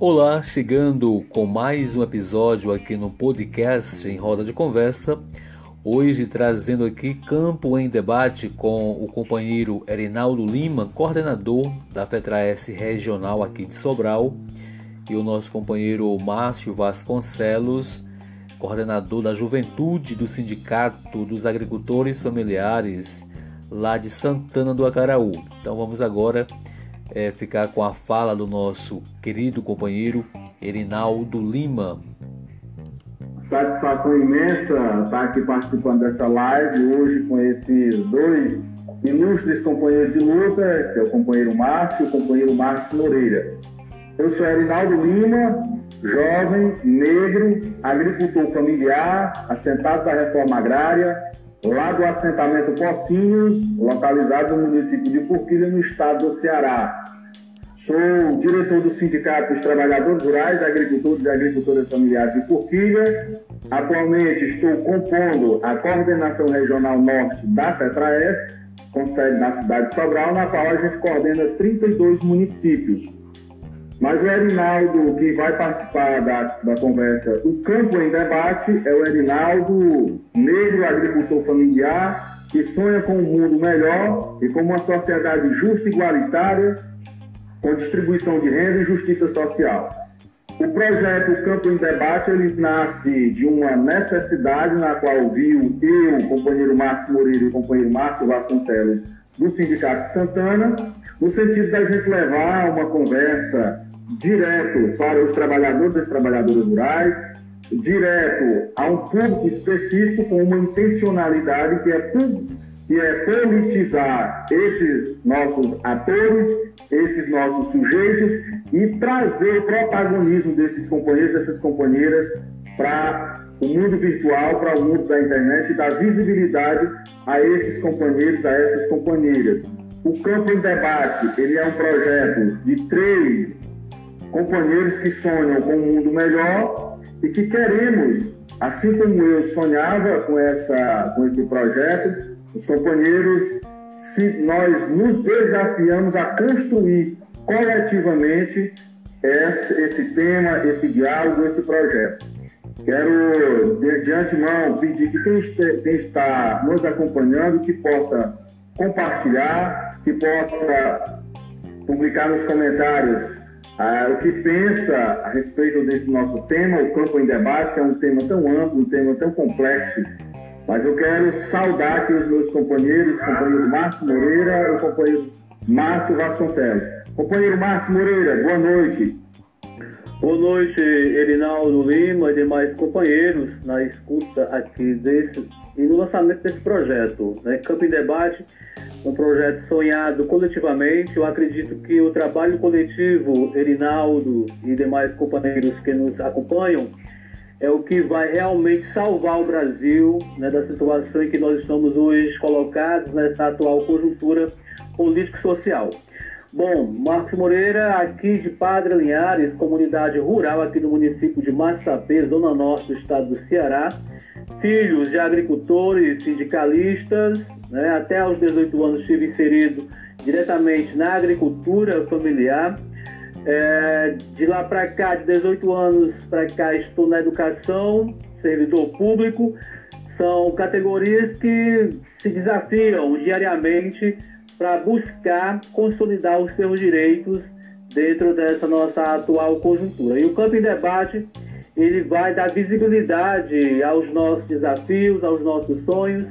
Olá, chegando com mais um episódio aqui no podcast em Roda de Conversa. Hoje trazendo aqui Campo em Debate com o companheiro Erinaldo Lima, coordenador da FETRAS regional aqui de Sobral, e o nosso companheiro Márcio Vasconcelos, coordenador da Juventude do Sindicato dos Agricultores Familiares lá de Santana do Acaraú. Então vamos agora é, ficar com a fala do nosso querido companheiro Erinaldo Lima. Satisfação imensa estar aqui participando dessa live hoje com esses dois ilustres companheiros de luta, que é o companheiro Márcio e o companheiro Marcos Moreira. Eu sou Erinaldo Lima, jovem, negro, agricultor familiar, assentado da reforma agrária, lá do assentamento Pocinhos, localizado no município de Forquilha, no estado do Ceará. Sou diretor do Sindicato dos Trabalhadores Rurais, Agricultores e Agricultoras Familiares de Forquilha. Atualmente estou compondo a coordenação regional norte da FETRAES, com sede na cidade de Sobral, na qual a gente coordena 32 municípios. Mas o Erinaldo, que vai participar da, da conversa, o campo em debate é o Erinaldo, negro agricultor familiar, que sonha com um mundo melhor e com uma sociedade justa e igualitária, com distribuição de renda e justiça social. O projeto Campo em Debate ele nasce de uma necessidade na qual viu eu, o companheiro Marcos Moreira e o companheiro Márcio Vasconcelos do Sindicato Santana, no sentido da gente levar uma conversa direto para os trabalhadores e trabalhadoras rurais, direto a um público específico com uma intencionalidade que é, que é politizar esses nossos atores, esses nossos sujeitos e trazer o protagonismo desses companheiros, dessas companheiras para o mundo virtual, para o mundo da internet e dar visibilidade a esses companheiros, a essas companheiras. O Campo em Debate, ele é um projeto de três companheiros que sonham com um mundo melhor e que queremos, assim como eu sonhava com, essa, com esse projeto, os companheiros, se nós nos desafiamos a construir coletivamente esse, esse tema, esse diálogo, esse projeto. Quero, de, de antemão, pedir que quem, quem está nos acompanhando que possa compartilhar, que possa publicar nos comentários ah, o que pensa a respeito desse nosso tema, o campo em debate, que é um tema tão amplo, um tema tão complexo. Mas eu quero saudar aqui os meus companheiros, o companheiro Marcos Moreira e o companheiro Márcio Vasconcelos. Companheiro Marcos Moreira, boa noite. Boa noite, Erinaldo Lima e demais companheiros na escuta aqui desse e no lançamento desse projeto. Né? Campo em Debate um projeto sonhado coletivamente. Eu acredito que o trabalho coletivo, Erinaldo e demais companheiros que nos acompanham, é o que vai realmente salvar o Brasil né, da situação em que nós estamos hoje colocados nessa atual conjuntura político-social. Bom, Marcos Moreira, aqui de Padre Linhares, comunidade rural aqui no município de Massapê, zona norte do estado do Ceará, filhos de agricultores, sindicalistas, né? Até aos 18 anos estive inserido diretamente na agricultura familiar. É, de lá para cá, de 18 anos para cá, estou na educação, servidor público. São categorias que se desafiam diariamente para buscar consolidar os seus direitos dentro dessa nossa atual conjuntura. E o Campo em Debate ele vai dar visibilidade aos nossos desafios, aos nossos sonhos.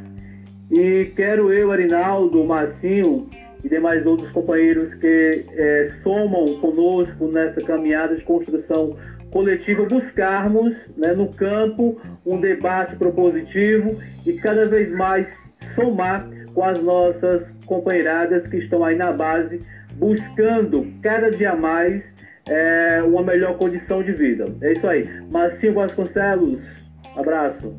E quero eu, Arinaldo, Marcinho e demais outros companheiros que é, somam conosco nessa caminhada de construção coletiva, buscarmos né, no campo um debate propositivo e cada vez mais somar com as nossas companheiradas que estão aí na base, buscando cada dia mais é, uma melhor condição de vida. É isso aí. Marcinho Vasconcelos, abraço.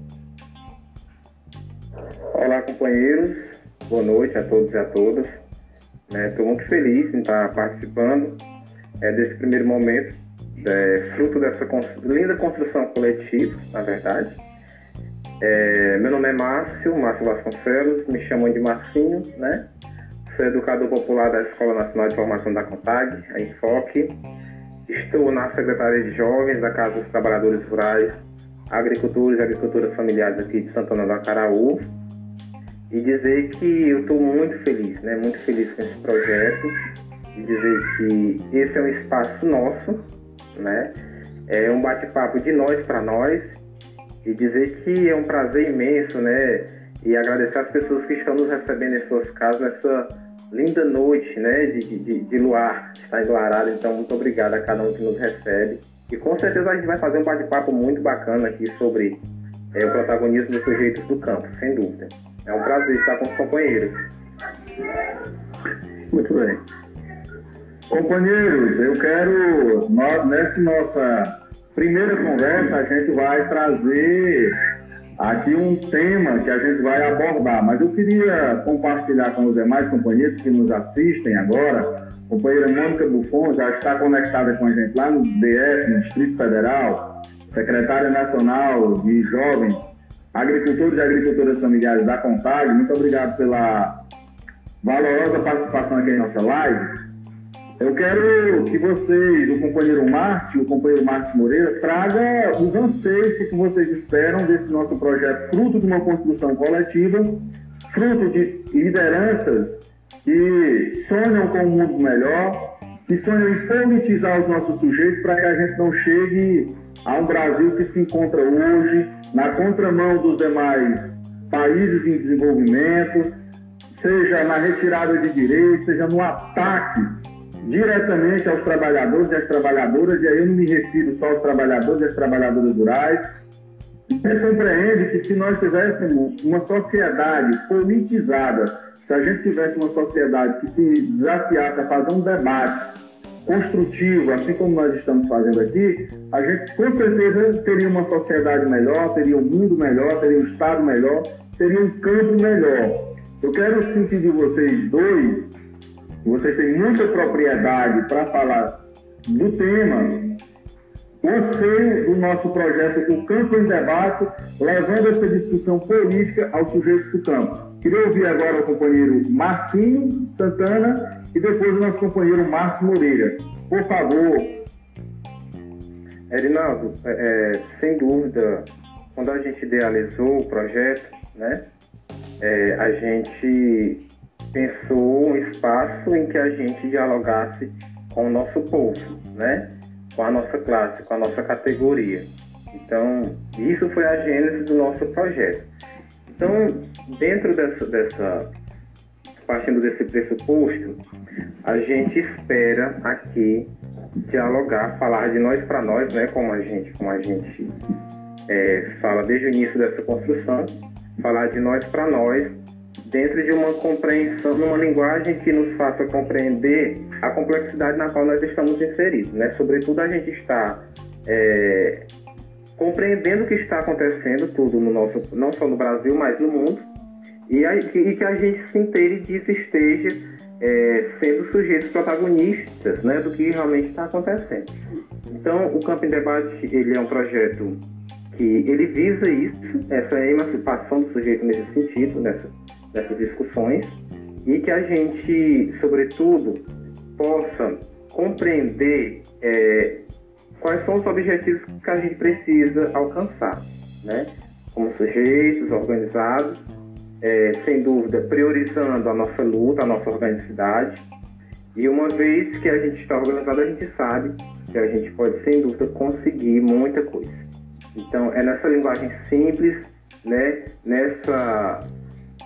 Olá, companheiros. Boa noite a todos e a todas. Estou né, muito feliz em estar participando é, desse primeiro momento, é, fruto dessa linda construção coletiva, na verdade. É, meu nome é Márcio, Márcio Vasconcelos, me chamam de Marcinho, né? Sou educador popular da Escola Nacional de Formação da CONTAG, a Enfoque. Estou na Secretaria de Jovens da Casa dos Trabalhadores Rurais, Agricultores e Agricultoras Familiares aqui de Santana do Acaraú. E dizer que eu estou muito feliz, né? Muito feliz com esse projeto. E dizer que esse é um espaço nosso, né? É um bate-papo de nós para nós. E dizer que é um prazer imenso, né? E agradecer as pessoas que estão nos recebendo em suas casas nessa linda noite, né? De, de, de luar, está enluarado. Então, muito obrigado a cada um que nos recebe. E com certeza a gente vai fazer um bate-papo muito bacana aqui sobre é, o protagonismo dos sujeitos do campo, sem dúvida. É um prazer estar com os companheiros. Muito bem. Companheiros, eu quero, nessa nossa primeira conversa, a gente vai trazer aqui um tema que a gente vai abordar, mas eu queria compartilhar com os demais companheiros que nos assistem agora a companheira Mônica Buffon já está conectada com a gente lá no DF, no Distrito Federal, secretária nacional de jovens, agricultores e agricultoras familiares da Contag. Muito obrigado pela valorosa participação aqui em nossa live. Eu quero que vocês, o companheiro Márcio, o companheiro Márcio Moreira, traga os anseios que vocês esperam desse nosso projeto, fruto de uma construção coletiva, fruto de lideranças que sonham com um mundo melhor, que sonham em politizar os nossos sujeitos para que a gente não chegue a um Brasil que se encontra hoje na contramão dos demais países em desenvolvimento, seja na retirada de direitos, seja no ataque diretamente aos trabalhadores e às trabalhadoras, e aí eu não me refiro só aos trabalhadores e às trabalhadoras rurais. Gente compreende que se nós tivéssemos uma sociedade politizada, se a gente tivesse uma sociedade que se desafiasse a fazer um debate construtivo, assim como nós estamos fazendo aqui, a gente com certeza teria uma sociedade melhor, teria um mundo melhor, teria um Estado melhor, teria um campo melhor. Eu quero sentir de vocês dois, vocês têm muita propriedade para falar do tema, o anseio do nosso projeto O Campo em Debate, levando essa discussão política aos sujeitos do campo. Queria ouvir agora o companheiro Marcinho Santana e depois o nosso companheiro Marcos Moreira. Por favor. Erinaldo, é, é, sem dúvida, quando a gente idealizou o projeto, né, é, a gente pensou um espaço em que a gente dialogasse com o nosso povo, né, com a nossa classe, com a nossa categoria. Então, isso foi a gênese do nosso projeto. Então, dentro dessa, dessa partindo desse pressuposto, a gente espera aqui dialogar, falar de nós para nós, né, como a gente, como a gente é, fala desde o início dessa construção, falar de nós para nós dentro de uma compreensão, numa linguagem que nos faça compreender a complexidade na qual nós estamos inseridos, né? Sobretudo a gente está é, compreendendo o que está acontecendo tudo no nosso, não só no Brasil, mas no mundo, e, a, e que a gente se inteire disso esteja é, sendo sujeitos protagonistas né, do que realmente está acontecendo. Então, o Campo em Debate ele é um projeto que ele visa isso, essa emancipação do sujeito nesse sentido, nessa, nessas discussões, e que a gente, sobretudo, possa compreender é, quais são os objetivos que a gente precisa alcançar, né? Como sujeitos organizados, é, sem dúvida, priorizando a nossa luta, a nossa organicidade. E uma vez que a gente está organizado, a gente sabe que a gente pode, sem dúvida, conseguir muita coisa. Então, é nessa linguagem simples, né? nessa,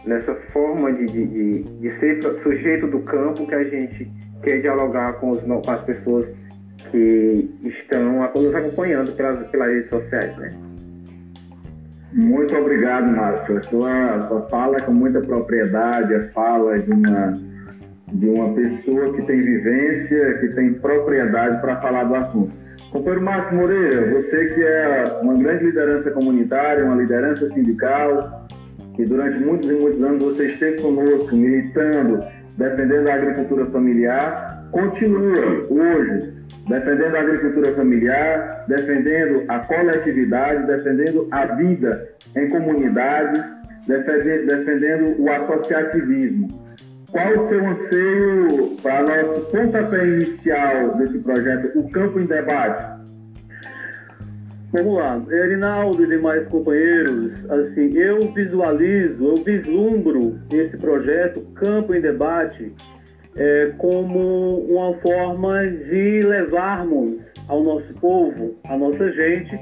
nessa forma de, de, de, de ser sujeito do campo que a gente quer dialogar com, os, com as pessoas que estão nos acompanhando pelas, pelas redes sociais, né? Muito obrigado, Márcio. A sua, sua fala é com muita propriedade, a fala de uma, de uma pessoa que tem vivência, que tem propriedade para falar do assunto. Companheiro Márcio Moreira, você que é uma grande liderança comunitária, uma liderança sindical, que durante muitos e muitos anos você esteve conosco, militando, defendendo a agricultura familiar, continua hoje defendendo a agricultura familiar, defendendo a coletividade, defendendo a vida em comunidade, defendendo o associativismo. qual o seu anseio para nosso pontapé inicial desse projeto, o Campo em Debate? Vamos lá, Erinaldo e demais companheiros, assim, eu visualizo, eu vislumbro esse projeto Campo em Debate é, como uma forma de levarmos ao nosso povo, à nossa gente,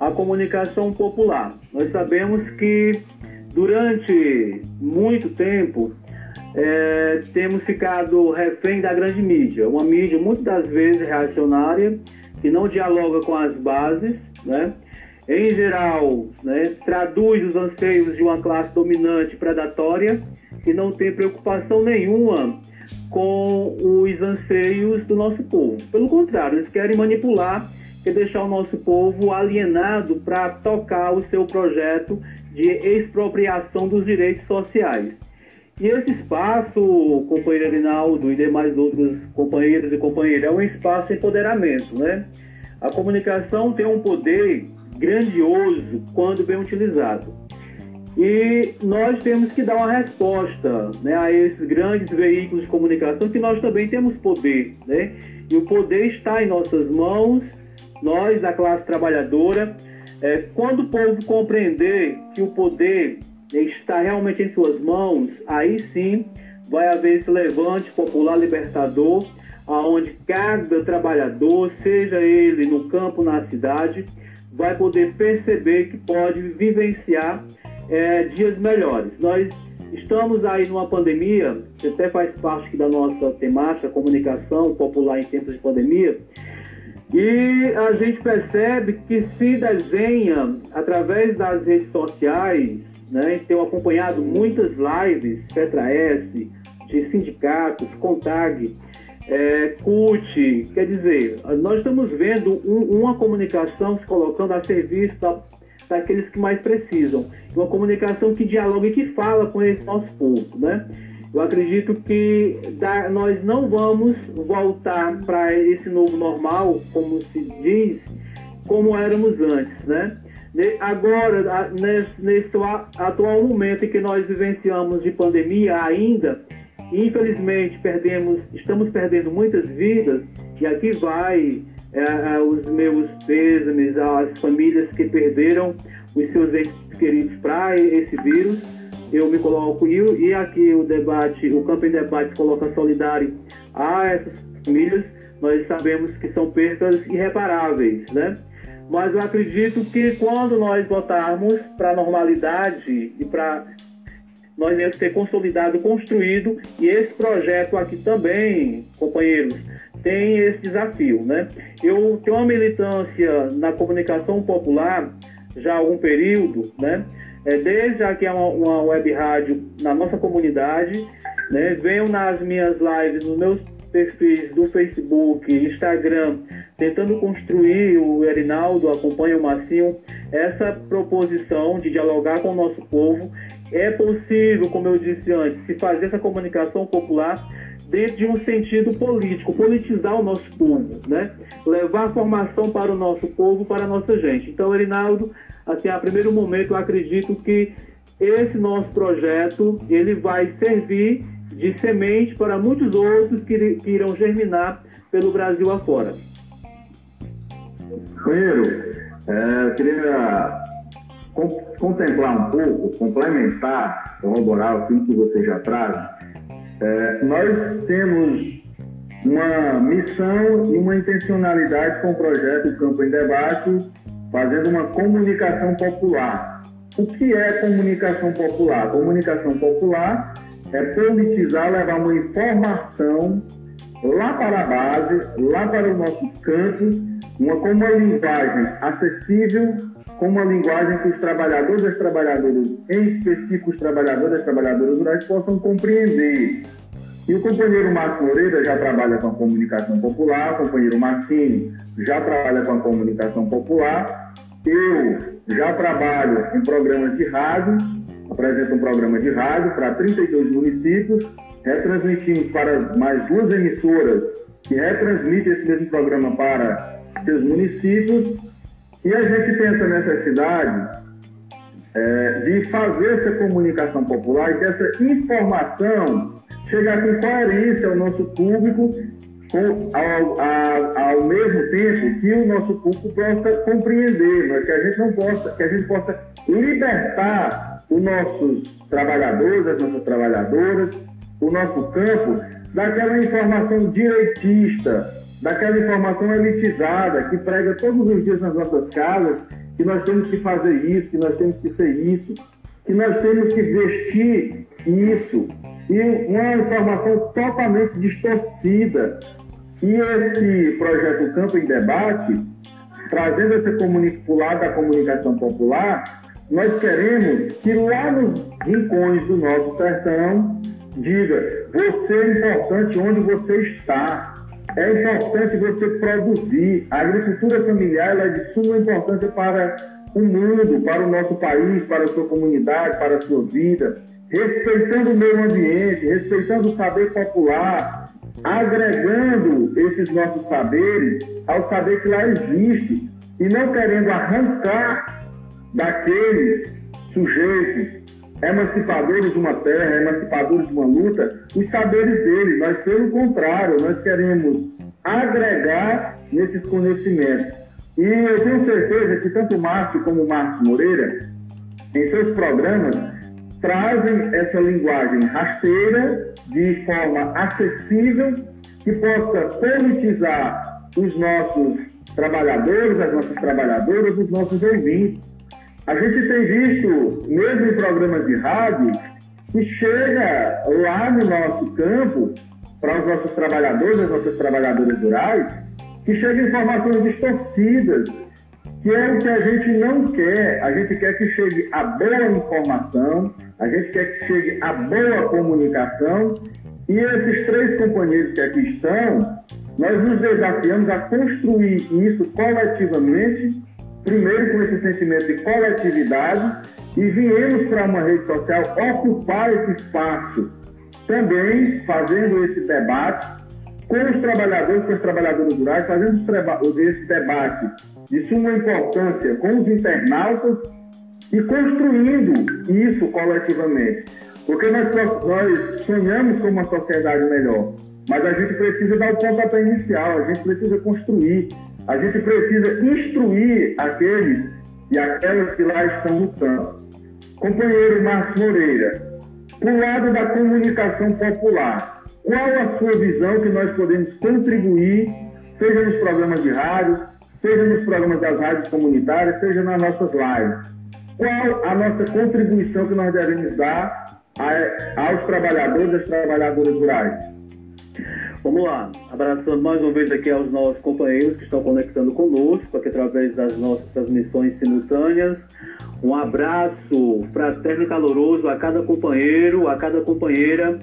a comunicação popular. Nós sabemos que durante muito tempo é, temos ficado refém da grande mídia, uma mídia muitas das vezes reacionária, que não dialoga com as bases, né? em geral, né, traduz os anseios de uma classe dominante predatória que não tem preocupação nenhuma com os anseios do nosso povo. Pelo contrário, eles querem manipular, quer deixar o nosso povo alienado para tocar o seu projeto de expropriação dos direitos sociais. E esse espaço, companheiro Arinaldo e demais outros companheiros e companheiras, é um espaço de empoderamento, né? A comunicação tem um poder grandioso quando bem utilizado. E nós temos que dar uma resposta né, a esses grandes veículos de comunicação que nós também temos poder. Né? E o poder está em nossas mãos, nós da classe trabalhadora. É, quando o povo compreender que o poder está realmente em suas mãos, aí sim vai haver esse levante popular libertador aonde cada trabalhador, seja ele no campo, na cidade, vai poder perceber que pode vivenciar é, dias melhores. Nós estamos aí numa pandemia, que até faz parte da nossa temática, comunicação popular em tempos de pandemia, e a gente percebe que se desenha através das redes sociais, né, tenho acompanhado muitas lives, Petra S, de sindicatos, Contag, é, CUT, quer dizer, nós estamos vendo um, uma comunicação se colocando a serviço da, daqueles que mais precisam. Uma comunicação que dialoga e que fala com esse nosso povo, né? Eu acredito que da, nós não vamos voltar para esse novo normal, como se diz, como éramos antes, né? Agora, nesse, nesse atual momento em que nós vivenciamos de pandemia ainda, Infelizmente, perdemos, estamos perdendo muitas vidas, e aqui vai é, é, os meus pêsames às famílias que perderam os seus entes queridos para esse vírus. Eu me coloco, e, aqui o debate, o Campo em Debate coloca solidário a essas famílias. Nós sabemos que são perdas irreparáveis, né? Mas eu acredito que quando nós voltarmos para a normalidade e para nós devemos ter consolidado, construído, e esse projeto aqui também, companheiros, tem esse desafio, né? Eu tenho uma militância na comunicação popular já há algum período, né? É, desde aqui é uma, uma web rádio na nossa comunidade, né? Venho nas minhas lives, nos meus perfis do Facebook, Instagram, tentando construir o Erinaldo, acompanha o Marcinho, essa proposição de dialogar com o nosso povo é possível, como eu disse antes, se fazer essa comunicação popular dentro de um sentido político, politizar o nosso povo, né? Levar formação para o nosso povo, para a nossa gente. Então, Erinaldo, assim, a primeiro momento, eu acredito que esse nosso projeto ele vai servir de semente para muitos outros que, que irão germinar pelo Brasil afora. Companheiro, é, eu queria contemplar um pouco, complementar, corroborar aquilo que você já traz, é, nós temos uma missão e uma intencionalidade com o projeto Campo em Debate, fazendo uma comunicação popular. O que é comunicação popular? Comunicação popular é politizar, levar uma informação lá para a base, lá para o nosso campo, uma, com uma linguagem acessível, com uma linguagem que os trabalhadores e as trabalhadoras, em específico os trabalhadores e as trabalhadoras rurais, possam compreender. E o companheiro Márcio Moreira já trabalha com a comunicação popular, o companheiro Marcini já trabalha com a comunicação popular, eu já trabalho em programas de rádio, apresento um programa de rádio para 32 municípios, retransmitimos para mais duas emissoras que retransmitem esse mesmo programa para seus municípios e a gente tem essa necessidade é, de fazer essa comunicação popular e que essa informação chegar com coerência ao nosso público, com, ao, a, ao mesmo tempo que o nosso público possa compreender, mas que a gente não possa, que a gente possa libertar os nossos trabalhadores, as nossas trabalhadoras, o nosso campo daquela informação direitista, daquela informação elitizada que prega todos os dias nas nossas casas que nós temos que fazer isso, que nós temos que ser isso, que nós temos que vestir isso. E uma informação totalmente distorcida. E esse projeto Campo em Debate, trazendo esse comunicado da comunicação popular, nós queremos que lá nos rincões do nosso sertão diga: você é importante onde você está. É importante você produzir. A agricultura familiar é de suma importância para o mundo, para o nosso país, para a sua comunidade, para a sua vida, respeitando o meio ambiente, respeitando o saber popular, agregando esses nossos saberes ao saber que lá existe e não querendo arrancar daqueles sujeitos emancipadores de uma terra, emancipadores de uma luta, os saberes deles. Mas, pelo contrário, nós queremos agregar nesses conhecimentos. E eu tenho certeza que tanto o Márcio como o Marcos Moreira, em seus programas, trazem essa linguagem rasteira de forma acessível que possa politizar os nossos trabalhadores, as nossas trabalhadoras, os nossos ouvintes. A gente tem visto, mesmo em programas de rádio, que chega lá no nosso campo, para os nossos trabalhadores, as nossas trabalhadoras rurais, que chega informações distorcidas, que é o que a gente não quer. A gente quer que chegue a boa informação, a gente quer que chegue a boa comunicação, e esses três companheiros que aqui estão, nós nos desafiamos a construir isso coletivamente primeiro com esse sentimento de coletividade e viemos para uma rede social ocupar esse espaço, também fazendo esse debate com os trabalhadores, com os trabalhadores rurais, fazendo esse debate de suma importância com os internautas e construindo isso coletivamente. Porque nós, nós sonhamos com uma sociedade melhor, mas a gente precisa dar o pontapé inicial, a gente precisa construir, a gente precisa instruir aqueles e aquelas que lá estão lutando. Companheiro Marcos Moreira, o lado da comunicação popular, qual a sua visão que nós podemos contribuir, seja nos programas de rádio, seja nos programas das rádios comunitárias, seja nas nossas lives? Qual a nossa contribuição que nós devemos dar aos trabalhadores e às trabalhadoras rurais? Vamos lá, abraçando mais uma vez aqui aos nossos companheiros que estão conectando conosco aqui através das nossas transmissões simultâneas. Um abraço fraterno e caloroso a cada companheiro, a cada companheira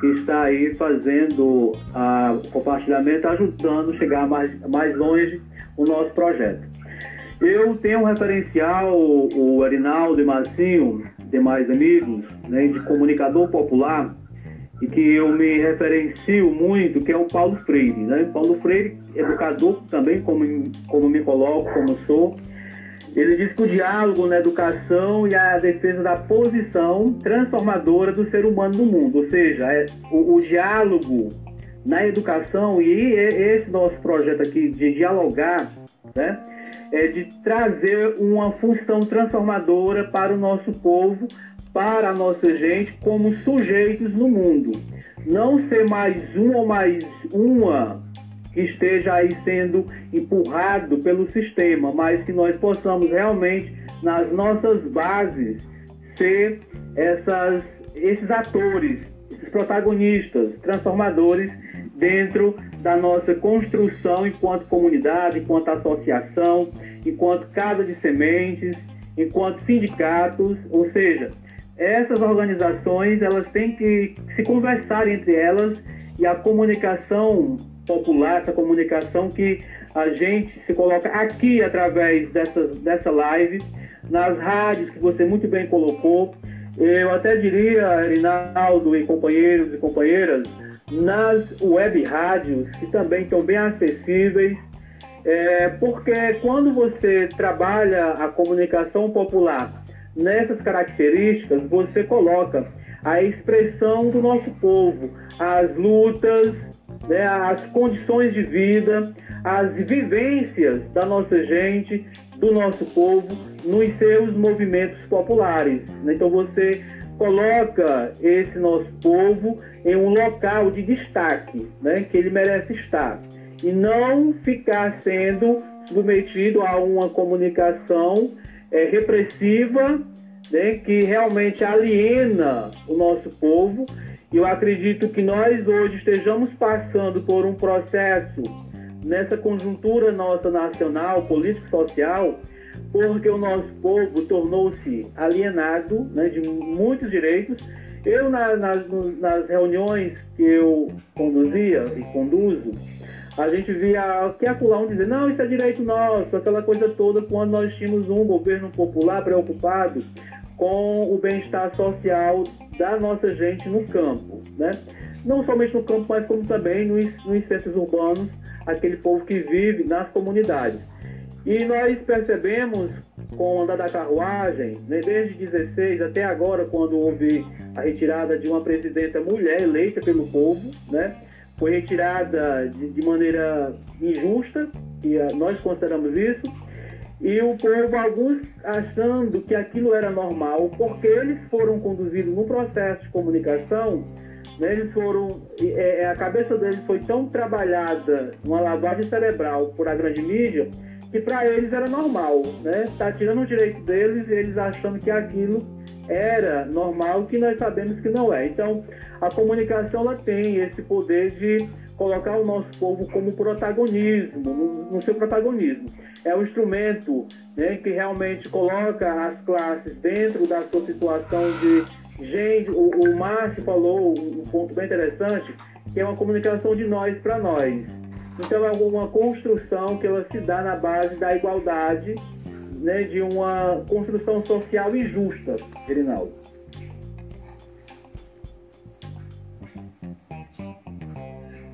que está aí fazendo o compartilhamento, ajudando a chegar mais, mais longe o nosso projeto. Eu tenho um referencial, o Arinaldo e Marcinho, demais amigos, né, de comunicador popular, e que eu me referencio muito, que é o Paulo Freire. Né? Paulo Freire, educador também, como, como me coloco, como sou, ele diz que o diálogo na educação e a defesa da posição transformadora do ser humano no mundo, ou seja, é, o, o diálogo na educação e esse nosso projeto aqui de dialogar, né, é de trazer uma função transformadora para o nosso povo, para a nossa gente como sujeitos no mundo. Não ser mais um ou mais uma que esteja aí sendo empurrado pelo sistema, mas que nós possamos realmente, nas nossas bases, ser essas, esses atores, esses protagonistas, transformadores dentro da nossa construção enquanto comunidade, enquanto associação, enquanto casa de sementes, enquanto sindicatos, ou seja, essas organizações elas têm que se conversar entre elas e a comunicação popular, essa comunicação que a gente se coloca aqui através dessas, dessa live, nas rádios que você muito bem colocou. Eu até diria, Rinaldo e companheiros e companheiras, nas web rádios, que também estão bem acessíveis, é, porque quando você trabalha a comunicação popular nessas características, você coloca a expressão do nosso povo, as lutas, né, as condições de vida, as vivências da nossa gente, do nosso povo, nos seus movimentos populares. Então você coloca esse nosso povo em um local de destaque, né, que ele merece estar, e não ficar sendo submetido a uma comunicação é, repressiva, né, que realmente aliena o nosso povo. E eu acredito que nós hoje estejamos passando por um processo nessa conjuntura nossa nacional, político-social, porque o nosso povo tornou-se alienado né, de muitos direitos. Eu, na, nas, nas reuniões que eu conduzia e conduzo, a gente via que acolá um dizer, não, isso é direito nosso, aquela coisa toda, quando nós tínhamos um governo popular preocupado com o bem-estar social da nossa gente no campo, né? Não somente no campo, mas como também nos, nos centros urbanos, aquele povo que vive nas comunidades. E nós percebemos com o andar da carruagem, né, desde 16 até agora, quando houve a retirada de uma presidenta mulher eleita pelo povo, né, foi retirada de, de maneira injusta, e uh, nós consideramos isso, e o povo, alguns achando que aquilo era normal, porque eles foram conduzidos no processo de comunicação, né, eles foram, é, a cabeça deles foi tão trabalhada, uma lavagem cerebral por a grande mídia, que para eles era normal, né? Tá tirando o direito deles e eles achando que aquilo era normal, que nós sabemos que não é. Então, a comunicação ela tem esse poder de colocar o nosso povo como protagonismo, no, seu protagonismo. É um instrumento né, que realmente coloca as classes dentro da sua situação de gente. O, o Márcio falou um ponto bem interessante, que é uma comunicação de nós para nós. Então é uma construção que ela se dá na base da igualdade, né, de uma construção social injusta, Reinaldo.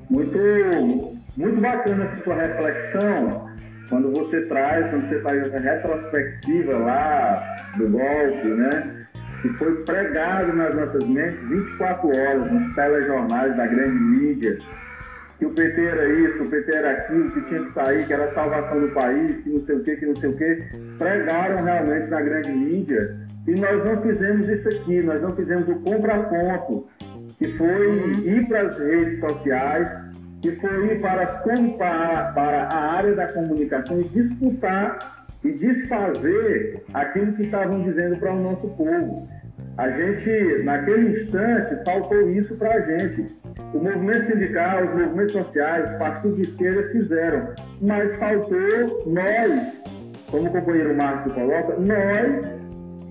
Muito, muito bacana essa sua reflexão, quando você traz, quando você faz essa retrospectiva lá do golpe, né? Que foi pregado nas nossas mentes 24 horas nos telejornais da grande mídia, que o PT era isso, que o PT era aquilo, que tinha que sair, que era a salvação do país, que não sei o que, que não sei o que, pregaram realmente na grande mídia. E nós não fizemos isso aqui, nós não fizemos o contraponto, que foi ir para as redes sociais, que foi ir para, para, para a área da comunicação e disputar e desfazer aquilo que estavam dizendo para o nosso povo. A gente, naquele instante, faltou isso para a gente. O movimento sindical, os movimentos sociais, os partidos de esquerda fizeram, mas faltou nós, como o companheiro Márcio coloca, nós,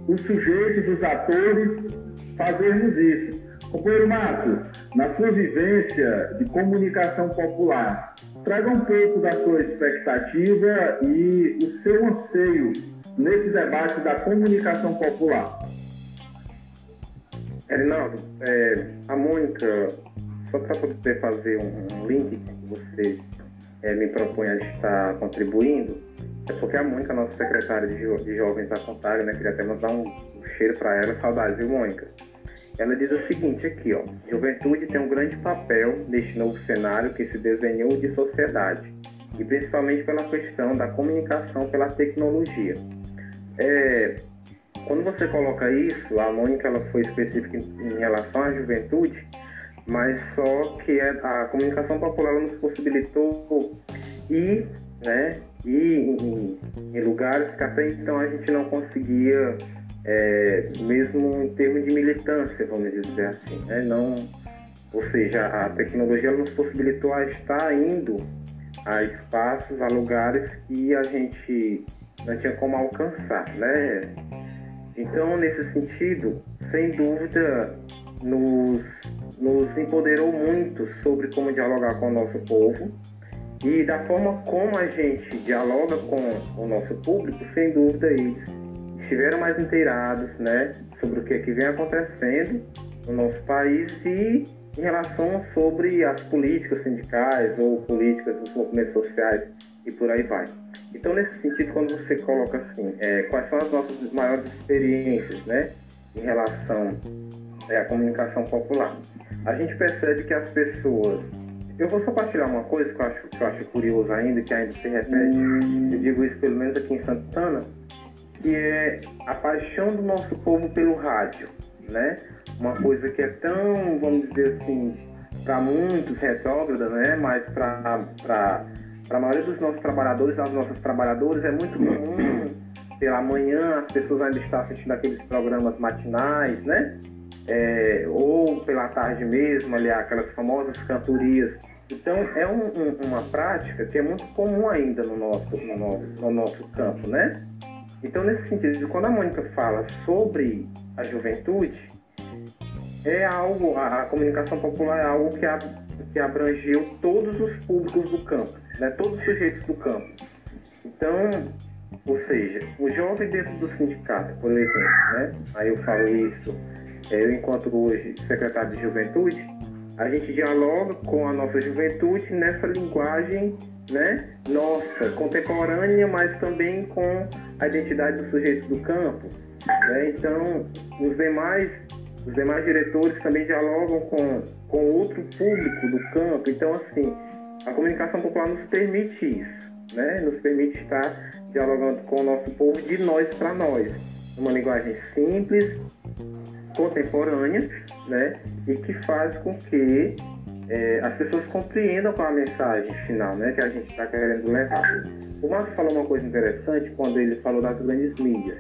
os sujeitos, os atores, fazermos isso. Companheiro Márcio, na sua vivência de comunicação popular, traga um pouco da sua expectativa e o seu anseio nesse debate da comunicação popular. Erinaldo, é, a Mônica, só para poder fazer um, link que você é, me propõe a estar contribuindo, é porque a Mônica, nossa secretária de, jo de Jovens da Contagem, né, queria até mandar um, um cheiro para ela, saudades, viu, Mônica? Ela diz o seguinte aqui, ó, juventude tem um grande papel neste novo cenário que se desenhou de sociedade, e principalmente pela questão da comunicação pela tecnologia. É, quando você coloca isso, a Mônica ela foi específica em, relação à juventude, mas só que é, a comunicação popular nos possibilitou ir, né, ir em, em, lugares que até então a gente não conseguia, é, mesmo em termos de militância, vamos dizer assim, né, não, ou seja, a tecnologia nos possibilitou a estar indo a espaços, a lugares que a gente não tinha como alcançar, né? Então, nesse sentido, sem dúvida, nos, nos empoderou muito sobre como dialogar com o nosso povo e da forma como a gente dialoga com o nosso público, sem dúvida eles estiveram mais inteirados né, sobre o que, é que vem acontecendo no nosso país e em relação sobre as políticas sindicais ou políticas dos movimentos sociais e por aí vai. Então, nesse sentido, quando você coloca assim, é, quais são as nossas maiores experiências, né, em relação é a comunicação popular. A gente percebe que as pessoas. Eu vou só partilhar uma coisa que eu acho, que eu acho curioso ainda, que ainda se repete, eu digo isso pelo menos aqui em Santana, que é a paixão do nosso povo pelo rádio, né? Uma coisa que é tão, vamos dizer assim, para muitos retrógrada, né? Mas para a maioria dos nossos trabalhadores, das nossas trabalhadoras, é muito comum pela manhã as pessoas ainda estão assistindo aqueles programas matinais, né? É, ou pela tarde mesmo, ali, aquelas famosas cantorias. Então, é um, um, uma prática que é muito comum ainda no nosso, no nosso, no nosso campo, né? Então, nesse sentido, quando a Mônica fala sobre a juventude, é algo, a, a comunicação popular é algo que, a, que abrangeu todos os públicos do campo, né? todos os sujeitos do campo. Então, ou seja, o jovem dentro do sindicato, por exemplo, né? aí eu falo isso, eu enquanto hoje secretário de juventude, a gente dialoga com a nossa juventude nessa linguagem né, nossa, contemporânea, mas também com a identidade dos sujeitos do campo. Né? Então, os demais, os demais diretores também dialogam com, com outro público do campo. Então, assim, a comunicação popular nos permite isso né, nos permite estar dialogando com o nosso povo de nós para nós. Uma linguagem simples, contemporânea, né, e que faz com que é, as pessoas compreendam qual a mensagem final né, que a gente está querendo levar. O Márcio falou uma coisa interessante quando ele falou das grandes mídias.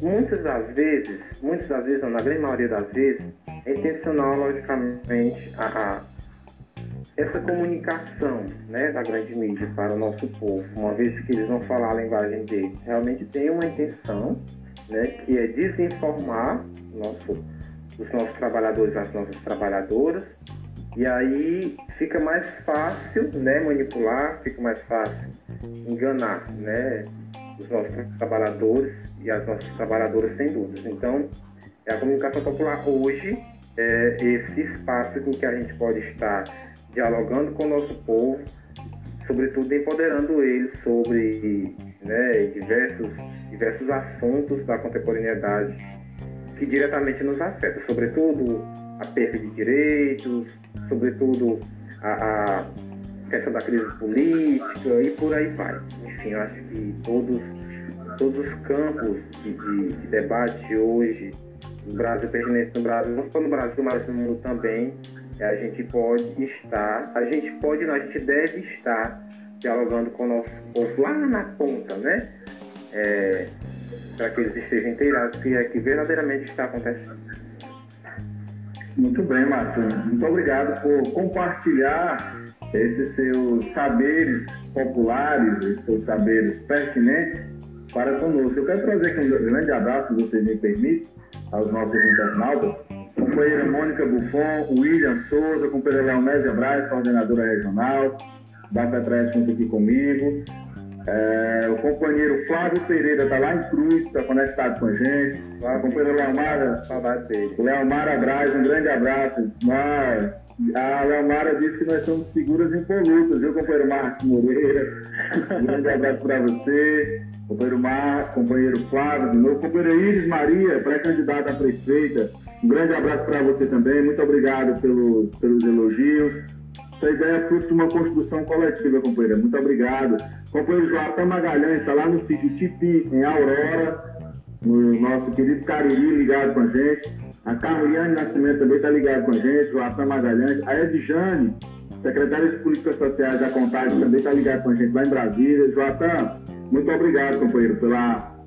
Muitas das vezes, muitas das vezes, na grande maioria das vezes, é intencional, logicamente, a, a essa comunicação né, da grande mídia para o nosso povo, uma vez que eles vão falar a linguagem deles, realmente tem uma intenção, né, que é desinformar nosso, os nossos trabalhadores, as nossas trabalhadoras, e aí fica mais fácil né, manipular, fica mais fácil enganar né, os nossos trabalhadores e as nossas trabalhadoras, sem dúvidas. Então, a comunicação popular hoje é esse espaço em que a gente pode estar dialogando com o nosso povo, sobretudo empoderando ele sobre né, diversos, diversos assuntos da contemporaneidade que diretamente nos afetam, sobretudo a perda de direitos, sobretudo a, a questão da crise política e por aí vai. Enfim, eu acho que todos, todos os campos de, de, de debate hoje no Brasil, pertinentes no Brasil, não só no Brasil, mas no mundo também, a gente pode estar, a gente pode, não, a gente deve estar dialogando com o nosso povo lá na ponta, né? É, para que eles estejam inteirados do que é que verdadeiramente está acontecendo. Muito bem, Márcio. Muito obrigado por compartilhar esses seus saberes populares, esses seus saberes pertinentes para conosco. Eu quero trazer aqui um grande abraço, se vocês me permitem, aos nossos internautas companheira Mônica Buffon, William Souza, companheira Leonésia Braz, coordenadora regional, da Petrais junto aqui comigo. É, o companheiro Flávio Pereira está lá em Cruz, está conectado com a gente. A companheira Leomara. Leomara Braz, um grande abraço. a Leomara disse que nós somos figuras impolutas, viu, companheiro Marcos Moreira? Um grande abraço para você. Companheiro Marcos, companheiro Flávio, de novo. Companheira Iris Maria, pré-candidata a prefeita. Um grande abraço para você também. Muito obrigado pelo, pelos elogios. Essa ideia é fruto de uma construção coletiva, companheira. Muito obrigado. Companheiro Joatã Magalhães está lá no sítio Tipi, em Aurora. O nosso querido Cariri ligado com a gente. A Carliane Nascimento também está ligado com a gente. Joatã Magalhães. A Edjane, secretária de Políticas Sociais da Contagem, também está ligado com a gente lá em Brasília. Joatã, muito obrigado, companheiro, pela,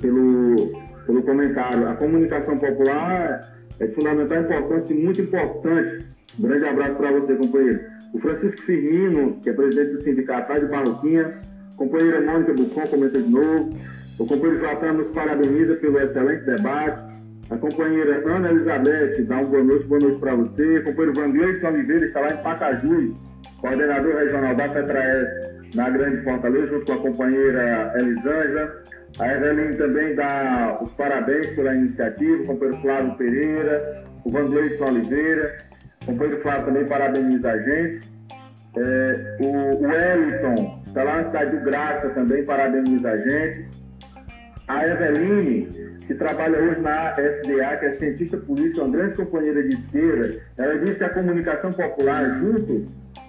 pelo pelo comentário. A comunicação popular é de fundamental importância e muito importante. Um grande abraço para você, companheiro. O Francisco Firmino, que é presidente do sindicato de Barroquinha, companheira Mônica Buffon comenta de novo. O companheiro Joatan nos parabeniza pelo excelente debate. A companheira Ana Elizabeth dá uma boa noite, boa noite para você. O companheiro Vangueirson Oliveira está lá em Pacajus, coordenador regional da Petraes na Grande Fortaleza, junto com a companheira Elisângela. A Evelyn também dá os parabéns pela iniciativa, o companheiro Flávio Pereira, o Vanderson Oliveira, o companheiro Flávio também parabeniza a gente. É, o, o Wellington, está lá na cidade do Graça também, parabeniza a gente. A Eveline, que trabalha hoje na SDA, que é cientista política, uma grande companheira de esquerda, ela diz que a comunicação popular, junto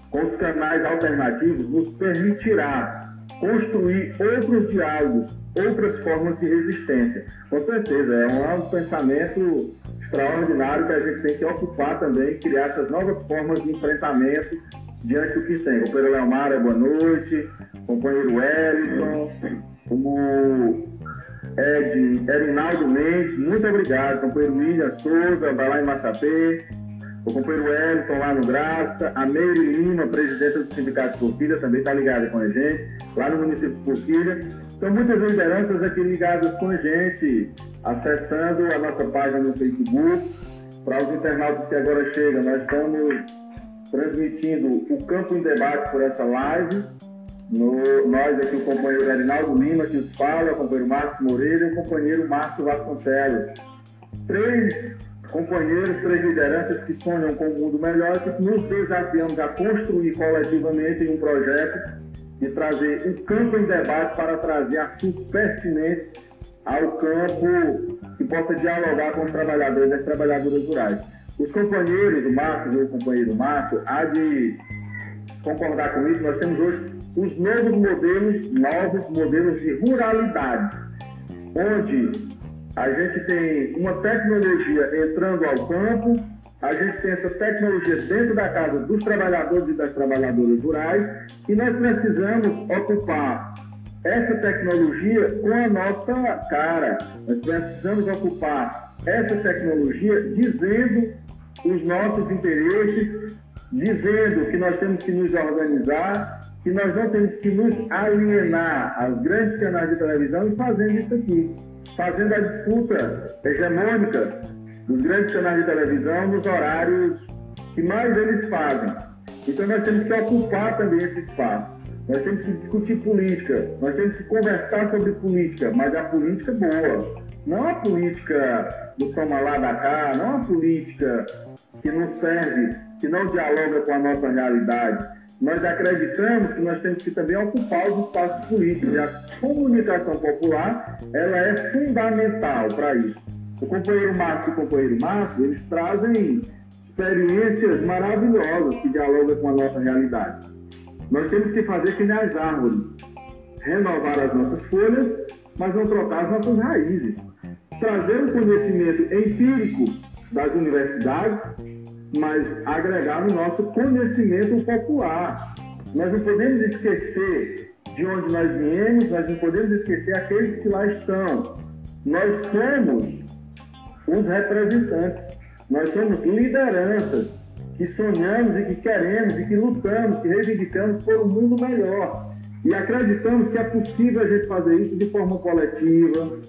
com os canais alternativos, nos permitirá construir outros diálogos, outras formas de resistência. Com certeza, é um pensamento extraordinário que a gente tem que ocupar também, criar essas novas formas de enfrentamento diante do que tem. Companheiro Leomara, boa noite. Companheiro Wellington, o Ed, Erinaldo Mendes, muito obrigado. Companheiro William Souza, vai lá em Massapê. O companheiro Wellington lá no Graça. A Meire Lima, presidenta do Sindicato de Porquilha, também está ligada com a gente, lá no município de Porquilha. Então, muitas lideranças aqui ligadas com a gente, acessando a nossa página no Facebook. Para os internautas que agora chegam, nós estamos transmitindo o Campo em Debate por essa live. No, nós aqui, o companheiro Arinaldo Lima, que os fala, o companheiro Marcos Moreira e o companheiro Márcio Vasconcelos. Três companheiros, três lideranças que sonham com um mundo melhor, que nos desafiamos a construir coletivamente um projeto e trazer o campo em debate para trazer assuntos pertinentes ao campo que possa dialogar com os trabalhadores e as trabalhadoras rurais. Os companheiros, o Marcos e o companheiro Márcio, há de concordar comigo, nós temos hoje os novos modelos, novos modelos de ruralidades, onde a gente tem uma tecnologia entrando ao campo, a gente tem essa tecnologia dentro da casa dos trabalhadores e das trabalhadoras rurais, e nós precisamos ocupar essa tecnologia com a nossa cara. Nós precisamos ocupar essa tecnologia dizendo os nossos interesses, dizendo que nós temos que nos organizar, que nós não temos que nos alienar aos grandes canais de televisão e fazendo isso aqui, fazendo a disputa hegemônica dos grandes canais de televisão nos horários que mais eles fazem. Então nós temos que ocupar também esse espaço. Nós temos que discutir política, nós temos que conversar sobre política, mas a política boa. Não a política do toma lá da cá, não a política que não serve, que não dialoga com a nossa realidade nós acreditamos que nós temos que também ocupar os espaços políticos e a comunicação popular ela é fundamental para isso. O companheiro Marcos e o companheiro Márcio, eles trazem experiências maravilhosas que dialogam com a nossa realidade. Nós temos que fazer que nem as árvores, renovar as nossas folhas, mas não trocar as nossas raízes. Trazer o conhecimento empírico das universidades mas agregar no nosso conhecimento popular. Nós não podemos esquecer de onde nós viemos, nós não podemos esquecer aqueles que lá estão. Nós somos os representantes, nós somos lideranças que sonhamos e que queremos e que lutamos, que reivindicamos por um mundo melhor. E acreditamos que é possível a gente fazer isso de forma coletiva,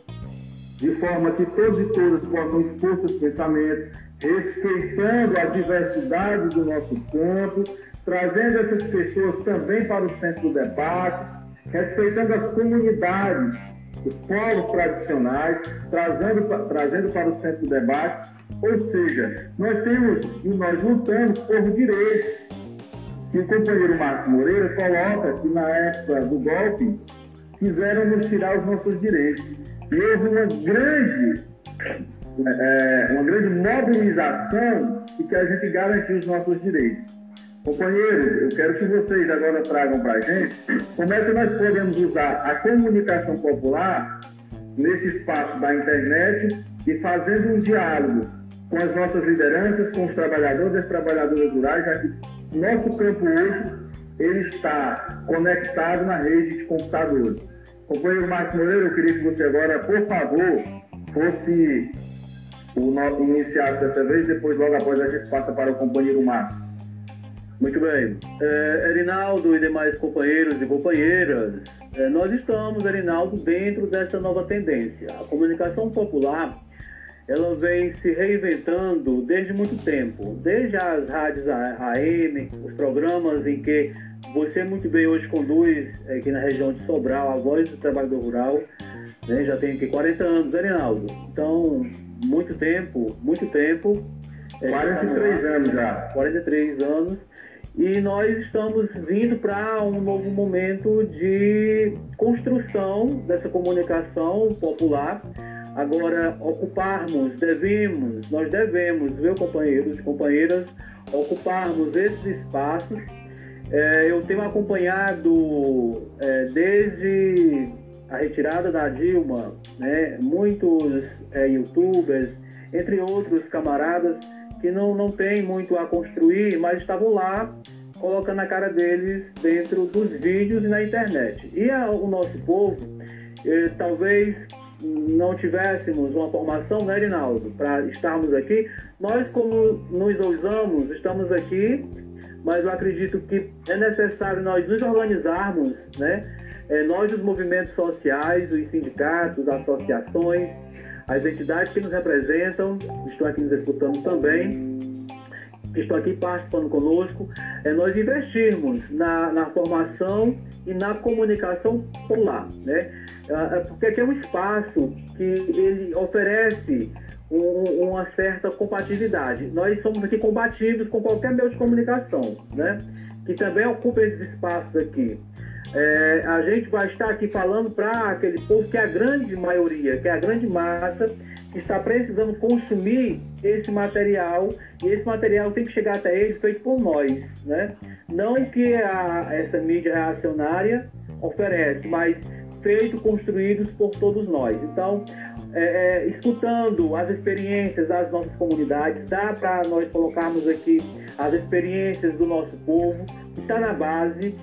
de forma que todos e todas possam expor seus pensamentos, respeitando a diversidade do nosso campo, trazendo essas pessoas também para o centro do debate, respeitando as comunidades, os povos tradicionais, trazendo, trazendo para o centro do debate. Ou seja, nós temos e nós lutamos por direitos. Que o companheiro Márcio Moreira coloca que na época do golpe quiseram nos tirar os nossos direitos. E houve uma grande é, uma grande mobilização e que a gente garantiu os nossos direitos. Companheiros, eu quero que vocês agora tragam para a gente como é que nós podemos usar a comunicação popular nesse espaço da internet e fazendo um diálogo com as nossas lideranças, com os trabalhadores e as trabalhadoras rurais, já que nosso campo hoje ele está conectado na rede de computadores. Companheiro Marcos Moreira, eu queria que você agora, por favor, fosse o iniciasse dessa vez, depois logo após a gente passa para o companheiro Márcio. Muito bem. É, Erinaldo e demais companheiros e companheiras, é, nós estamos, Erinaldo, dentro dessa nova tendência. A comunicação popular ela vem se reinventando desde muito tempo, desde as rádios AM, os programas em que você muito bem hoje conduz aqui na região de Sobral, a voz do trabalhador rural, né? já tem aqui 40 anos, Erinaldo. Então, muito tempo, muito tempo. 43 é, anos já. 43 anos. E nós estamos vindo para um novo momento de construção dessa comunicação popular, Agora, ocuparmos, devemos, nós devemos, viu, companheiros e companheiras, ocuparmos esses espaços. É, eu tenho acompanhado é, desde a retirada da Dilma, né, muitos é, youtubers, entre outros camaradas, que não, não tem muito a construir, mas estavam lá colocando a cara deles dentro dos vídeos e na internet. E a, o nosso povo, eh, talvez não tivéssemos uma formação, né, Rinaldo, para estarmos aqui, nós, como nos usamos, estamos aqui, mas eu acredito que é necessário nós nos organizarmos, né? É, nós, os movimentos sociais, os sindicatos, as associações, as entidades que nos representam, estão aqui nos escutando também, que estão aqui participando conosco, é nós investirmos na, na formação e na comunicação popular, né? Ah, é porque aqui é um espaço que ele oferece um, uma certa compatibilidade. Nós somos aqui combativos com qualquer meio de comunicação, né? Que também ocupa esses espaços aqui. É, a gente vai estar aqui falando para aquele povo que é a grande maioria, que é a grande massa, que está precisando consumir esse material e esse material tem que chegar até ele feito por nós, né? Não que a, essa mídia reacionária oferece, mas feito, construídos por todos nós. Então, é, é, escutando as experiências das nossas comunidades, dá para nós colocarmos aqui as experiências do nosso povo, que está na base.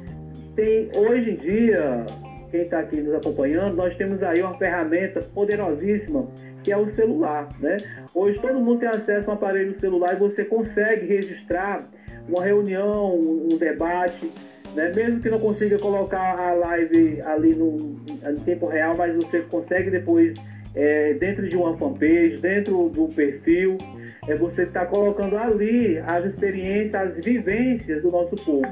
Tem, hoje em dia, quem está aqui nos acompanhando, nós temos aí uma ferramenta poderosíssima que é o celular, né? Hoje todo mundo tem acesso a um aparelho celular e você consegue registrar uma reunião, um debate, né? Mesmo que não consiga colocar a live ali no, em tempo real, mas você consegue depois, é, dentro de uma fanpage, dentro do perfil, é, você está colocando ali as experiências, as vivências do nosso povo.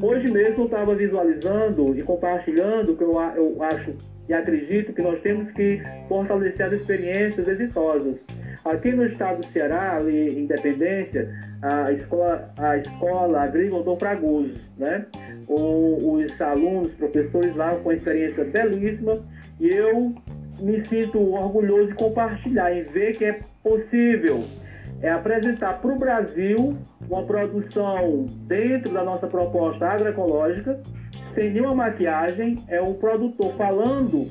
Hoje mesmo eu estava visualizando e compartilhando que eu, eu acho e acredito que nós temos que fortalecer as experiências exitosas. Aqui no estado do Ceará, ali em Independência, a escola, a escola agrícola do Fragoso, né? Os alunos, professores lá com experiência belíssima e eu me sinto orgulhoso de compartilhar e ver que é possível é apresentar para o Brasil uma produção dentro da nossa proposta agroecológica, sem nenhuma maquiagem, é o produtor falando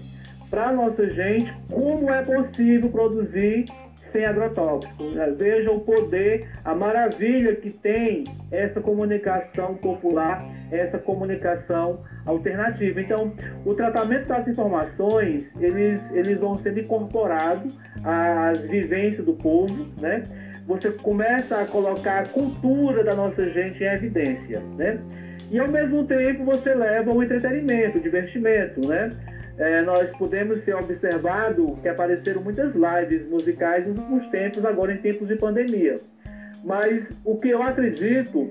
para a nossa gente como é possível produzir sem agrotóxicos. Né? O poder, a maravilha que tem essa comunicação popular, essa comunicação alternativa. Então, o tratamento das informações, eles, eles vão sendo incorporados às vivências do povo, né? Você começa a colocar a cultura da nossa gente em evidência, né? E ao mesmo tempo você leva o entretenimento, o divertimento, né? É, nós podemos ser observado que apareceram muitas lives musicais nos últimos tempos, agora em tempos de pandemia. Mas o que eu acredito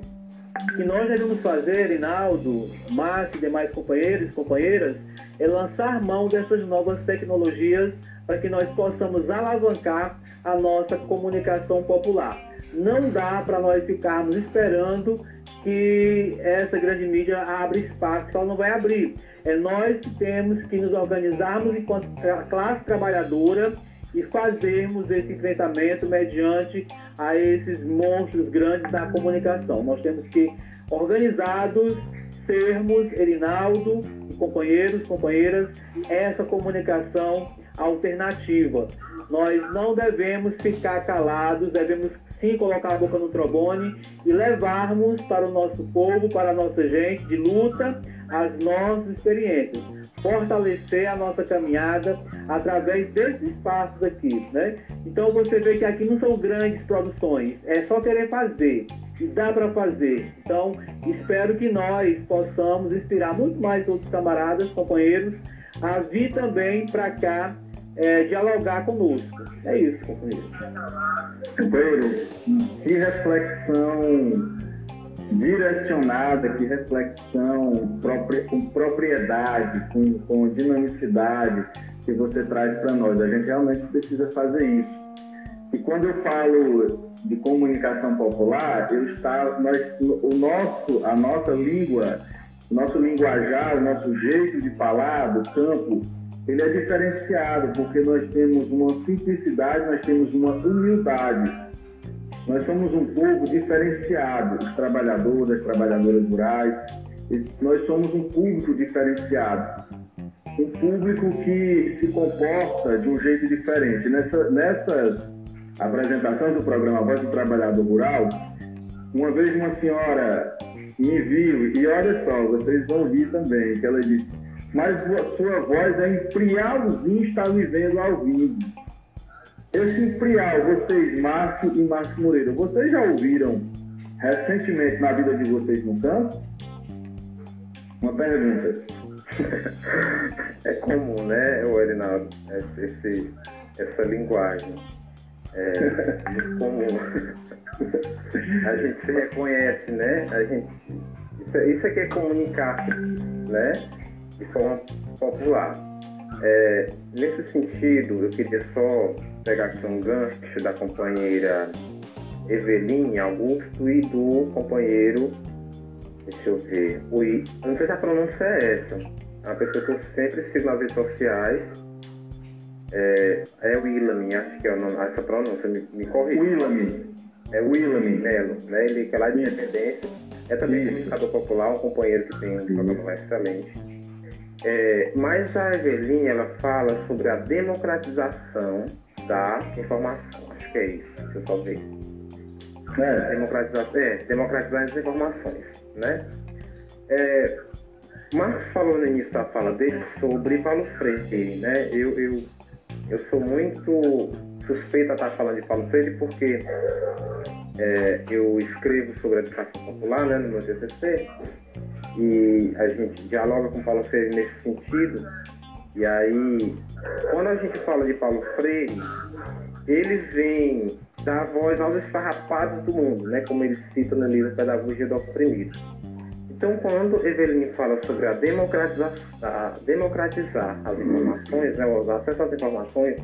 que nós devemos fazer, Inaldo, Márcio e demais companheiros e companheiras, é lançar mão dessas novas tecnologias para que nós possamos alavancar a nossa comunicação popular. Não dá para nós ficarmos esperando que essa grande mídia abra espaço, ela não vai abrir. É nós que temos que nos organizarmos enquanto classe trabalhadora e fazermos esse enfrentamento mediante a esses monstros grandes da comunicação. Nós temos que, organizados, sermos, Erinaldo e companheiros, companheiras, essa comunicação alternativa. Nós não devemos ficar calados, devemos sim colocar a boca no trombone e levarmos para o nosso povo, para a nossa gente de luta, as nossas experiências. Fortalecer a nossa caminhada através desses espaços aqui, né? Então você vê que aqui não são grandes produções, é só querer fazer e dá para fazer. Então espero que nós possamos inspirar muito mais outros camaradas, companheiros, a vir também para cá é, dialogar conosco. É isso, companheiro. Companheiro, que reflexão direcionada, que reflexão com propriedade, com, com dinamicidade que você traz para nós. A gente realmente precisa fazer isso. E quando eu falo de comunicação popular, eu está, nós, o nosso, a nossa língua, nosso linguajar, o nosso jeito de falar do campo, ele é diferenciado porque nós temos uma simplicidade, nós temos uma humildade. Nós somos um povo diferenciado, os trabalhadores, as trabalhadoras rurais, nós somos um público diferenciado, um público que se comporta de um jeito diferente. Nessa, nessas apresentações do programa Voz do Trabalhador Rural, uma vez uma senhora me viu, e olha só, vocês vão ouvir também, que ela disse, mas sua voz é emprialzinho está me vendo ao vivo. Esse emprial, vocês, Márcio e Márcio Moreira, vocês já ouviram recentemente na vida de vocês no campo? Uma pergunta. é comum, né, Erinaldo, esse, essa linguagem. É, é comum. A gente se reconhece, né? A gente, isso, é, isso é que é comunicar, né? De forma popular. É, nesse sentido, eu queria só pegar aqui um gancho da companheira Eveline Augusto e do companheiro Deixa eu ver. O I, não sei se a pronúncia é essa. É uma pessoa que eu sempre sigo nas redes sociais. É, é Willamy, acho que é o nome, essa pronúncia, me, me corrija. É Willamy Melo, né? Ele que é lá de Independência. É também um comunicador popular, um companheiro que tem um programa excelente. É, mas a Eveline, ela fala sobre a democratização da informação. Acho que é isso. Deixa eu só ver. É. Democratizar, é, democratizar as informações né? É, falou no início da fala dele sobre Paulo Freire, né? Eu, eu, eu sou muito suspeita a estar falando de Paulo Freire porque é, eu escrevo sobre a educação popular né, no meu TCC e a gente dialoga com Paulo Freire nesse sentido. E aí, quando a gente fala de Paulo Freire, ele vem dar voz aos esfarrapados do mundo, né? como ele cita no livro Pedagogia do Oprimido. Então, quando Eveline fala sobre a democratizar, a democratizar as informações, né, o acesso às informações,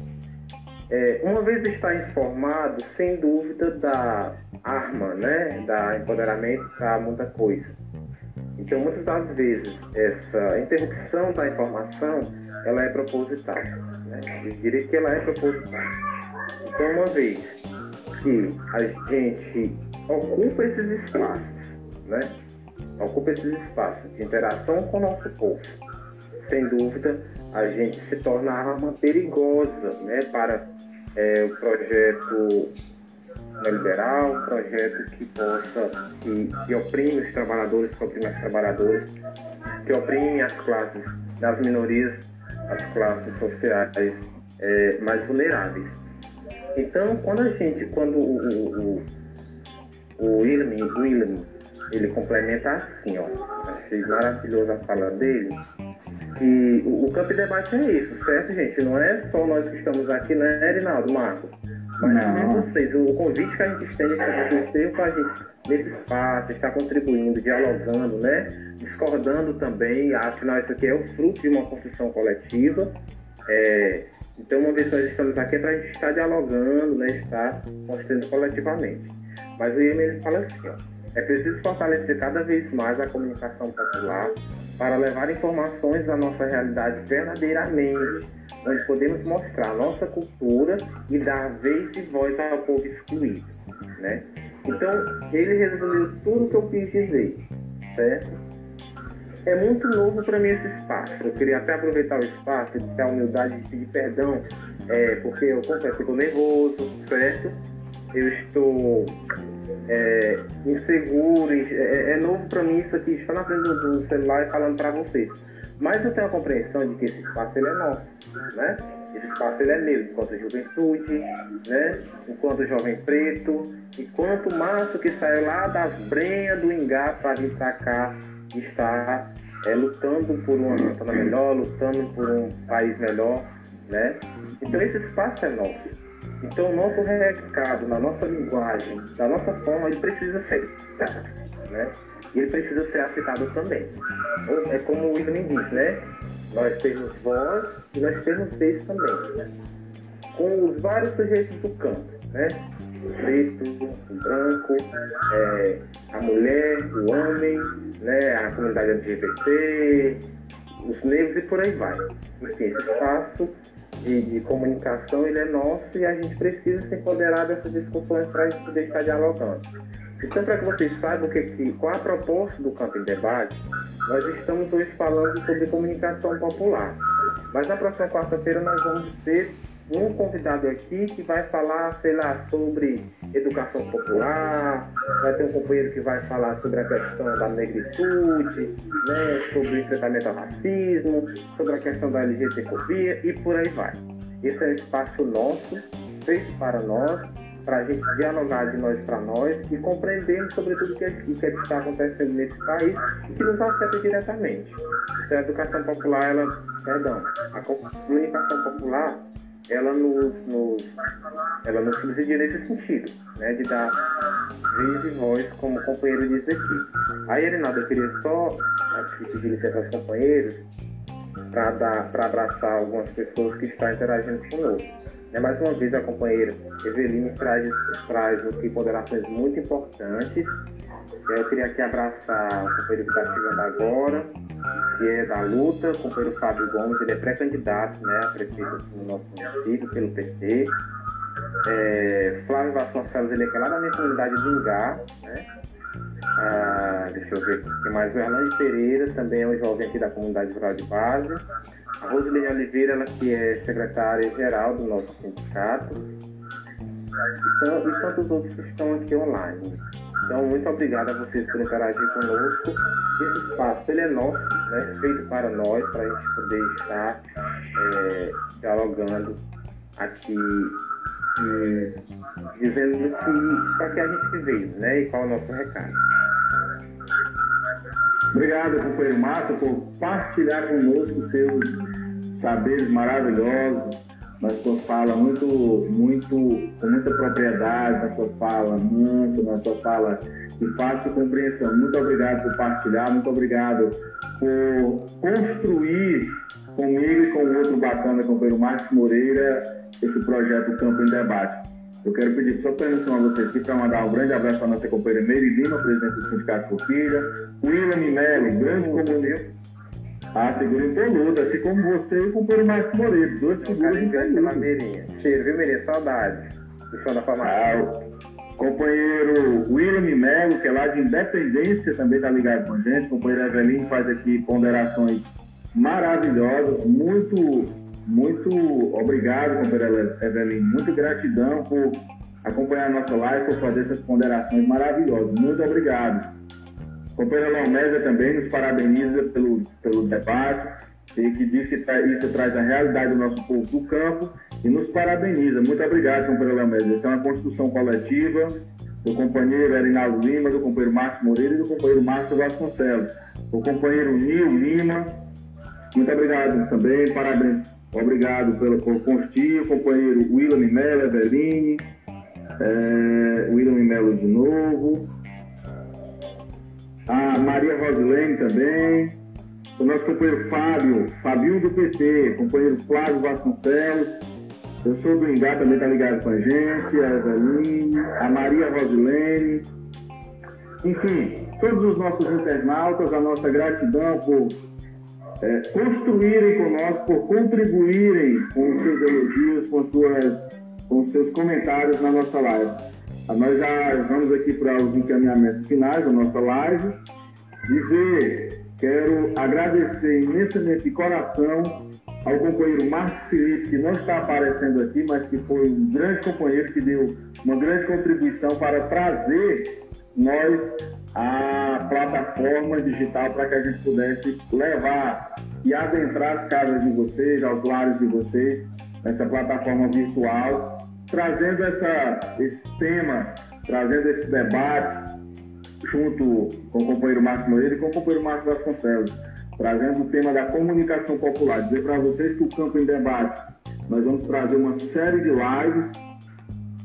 é, uma vez está informado, sem dúvida, da arma, né, da empoderamento para muita coisa. Então, muitas das vezes, essa interrupção da informação, ela é proposital. Né? Eu diria que ela é proposital. Então, uma vez que a gente ocupa esses espaços, né? Ocupa esses espaços de interação com o nosso povo. Sem dúvida, a gente se torna arma perigosa, né? Para é, o projeto liberal, um projeto que possa, que, que oprime os trabalhadores, que oprime as trabalhadoras, que oprime as classes das minorias, as classes sociais é, mais vulneráveis. Então, quando a gente, quando o, o, o, o ele complementa assim, ó, achei maravilhosa a fala dele, que o, o campo de debate é isso, certo, gente? Não é só nós que estamos aqui, né, Erinaldo, Marcos? Mas também vocês, o convite que a gente é para vocês, para a gente, nesse espaço, estar contribuindo, dialogando, né? Discordando também, afinal, isso aqui é o fruto de uma construção coletiva. É, então, uma vez que nós estamos aqui é para a gente estar dialogando, né, estar construindo coletivamente. Mas o IEM fala assim, ó, é preciso fortalecer cada vez mais a comunicação popular para levar informações da nossa realidade verdadeiramente, onde podemos mostrar nossa cultura e dar vez e voz ao povo excluído. Né? Então, ele resumiu tudo o que eu quis dizer, certo? é muito novo para mim esse espaço. Eu queria até aproveitar o espaço e ter a humildade de pedir perdão, é, porque eu confesso que estou nervoso, certo? Eu estou é, inseguro, é, é novo para mim isso aqui, estar na frente do celular e falando para vocês. Mas eu tenho a compreensão de que esse espaço ele é nosso, né? Esse espaço ele é meu, enquanto juventude, né? enquanto jovem preto, enquanto maço que saiu lá das brenhas do Ingá para vir para cá está é, lutando por uma Santana melhor, lutando por um país melhor, né? Então esse espaço é nosso. Então o nosso recado, na nossa linguagem, da nossa forma, ele precisa ser dado, né? Ele precisa ser aceitado também. É como o William diz, né? Nós temos voz e nós temos vez também, né? Com os vários sujeitos do campo, né? o preto, o branco, é, a mulher, o homem, né, a comunidade LGBT, os negros e por aí vai. Enfim, esse espaço de, de, comunicação ele é nosso e a gente precisa se empoderar dessas discussões para a gente poder estar dialogando. Então, para que vocês saibam que, que, qual a proposta do Campo em Debate, nós estamos hoje falando sobre comunicação popular. Mas na próxima quarta-feira nós vamos ter um convidado aqui que vai falar, sei lá, sobre educação popular, vai ter um companheiro que vai falar sobre a questão da negritude, né, sobre o enfrentamento ao racismo, sobre a questão da LGBTfobia e por aí vai. Esse é um espaço nosso, feito para nós, para a gente dialogar de nós para nós e compreendermos sobre tudo o que, é, que, é que está acontecendo nesse país e que nos afeta diretamente. Então, a educação popular, ela, perdão, a comunicação popular ela nos, nos, ela nos subsidia nesse sentido, né, de dar vez e voz, como o companheiro disse aqui. Aí, Reinaldo, eu queria só pedir licença aos companheiros para abraçar algumas pessoas que estão interagindo conosco. É, mais uma vez, a companheira Eveline traz, traz aqui ponderações muito importantes. Eu queria aqui abraçar o companheiro que está chegando agora, que é da luta, o companheiro Fábio Gomes, ele é pré-candidato né, a prefeito no nosso município, pelo PT. É, Flávio Vasconcelos, ele é lá da minha comunidade do Ingá, né? Ah, deixa eu ver aqui mais. O Erlande Pereira também é um jovem aqui da comunidade rural de base. A Rosilene Oliveira, ela que é secretária-geral do nosso sindicato. Então, e tantos outros que estão aqui online. Então, muito obrigado a vocês por interagir conosco. Esse espaço ele é nosso, né, feito para nós, para a gente poder estar é, dialogando aqui e dizendo que para que a gente veio, né, e qual é o nosso recado. Obrigado, companheiro Márcio, por partilhar conosco seus saberes maravilhosos, na sua fala muito, muito, com muita propriedade, na sua fala mansa, na sua fala de fácil compreensão. Muito obrigado por partilhar, muito obrigado por construir comigo e com o outro bacana, companheiro Marcos Moreira, esse projeto Campo em Debate. Eu quero pedir só permissão a vocês aqui para mandar um grande abraço para a nossa companheira Meire Lima, presidente do Sindicato Forquilha, William Melo, grande comunista a figura impoluta, assim como você e o companheiro Marcos Moreira, duas figuras impolutas. Cheiro, viu, Meirinha? Saudade do som da farmácia. Ah, companheiro William Melo, que é lá de Independência, também está ligado com a gente. Companheiro Evelyn faz aqui ponderações maravilhosas. Muito, muito obrigado, companheiro Evelyn. Muito gratidão por acompanhar a nossa live, por fazer essas ponderações maravilhosas. Muito obrigado. O companheiro Leomésia também nos parabeniza pelo, pelo debate e que diz que isso traz a realidade do nosso povo do campo e nos parabeniza. Muito obrigado, companheiro Leomésia. Essa é uma construção coletiva do companheiro Erinaldo Lima, do companheiro Márcio Moreira e do companheiro Márcio Vasconcelos. O companheiro Nil Lima, muito obrigado também, parabéns. Obrigado pelo, por construir, o companheiro William Mello, Eveline, é, William Mello de novo, a Maria Rosilene também, o nosso companheiro Fábio, Fabinho do PT, companheiro Flávio Vasconcelos, eu sou do Ingá, também está ligado com a gente, a Eveline, a Maria Rosilene, enfim, todos os nossos internautas, a nossa gratidão por é, construírem conosco, por contribuírem com os seus elogios, com, suas, com seus comentários na nossa live. Nós já vamos aqui para os encaminhamentos finais da nossa live. Dizer, quero agradecer imensamente de coração ao companheiro Marcos Felipe, que não está aparecendo aqui, mas que foi um grande companheiro que deu uma grande contribuição para trazer nós a plataforma digital para que a gente pudesse levar e adentrar as casas de vocês, aos lares de vocês, nessa plataforma virtual trazendo essa, esse tema, trazendo esse debate junto com o companheiro Márcio Moreira e com o companheiro Márcio Vasconcelos, trazendo o tema da comunicação popular. Dizer para vocês que o Campo em Debate, nós vamos trazer uma série de lives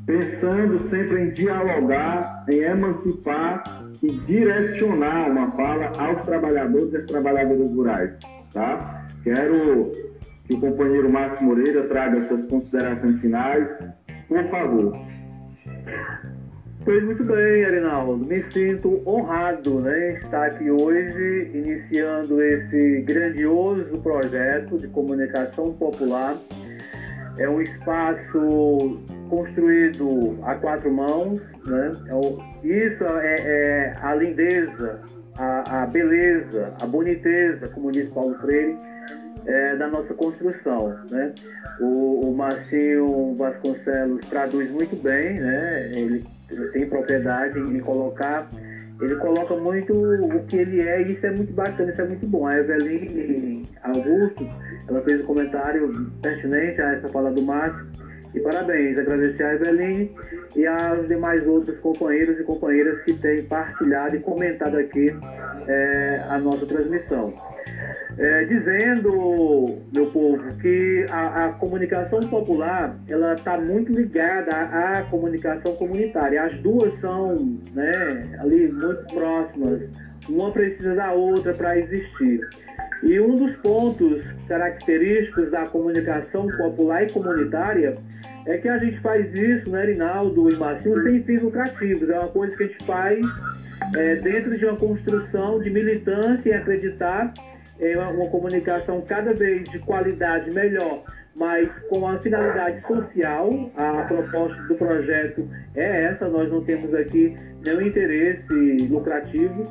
pensando sempre em dialogar, em emancipar e direcionar uma fala aos trabalhadores e às trabalhadoras rurais. Tá? Quero que o companheiro Marcos Moreira traga suas considerações finais por favor. Pois muito bem, Arinaldo. Me sinto honrado né, estar aqui hoje iniciando esse grandioso projeto de comunicação popular. É um espaço construído a quatro mãos. Né? É isso é, é a lindeza, a, a, beleza, a boniteza, como diz Paulo Freire, é, da nossa construção. Né? O, o Marcinho Vasconcelos traduz muito bem, né? ele tem propriedade em colocar, ele coloca muito o que ele é e isso é muito bacana, isso é muito bom. A Eveline Augusto, ela fez um comentário pertinente a essa fala do Márcio. E parabéns, agradecer a Eveline e aos demais outros companheiros e companheiras que têm partilhado e comentado aqui é, a nossa transmissão é, dizendo, meu povo, que a, a comunicação popular ela está muito ligada à, à, comunicação comunitária. As duas são né, ali muito próximas. Uma precisa da outra para existir. E um dos pontos característicos da comunicação popular e comunitária é que a gente faz isso, né, Rinaldo e Marcinho, sem fins lucrativos. É uma coisa que a gente faz é, dentro de uma construção de militância e acreditar é uma comunicação cada vez de qualidade melhor, mas com a finalidade social. A proposta do projeto é essa, nós não temos aqui nenhum interesse lucrativo.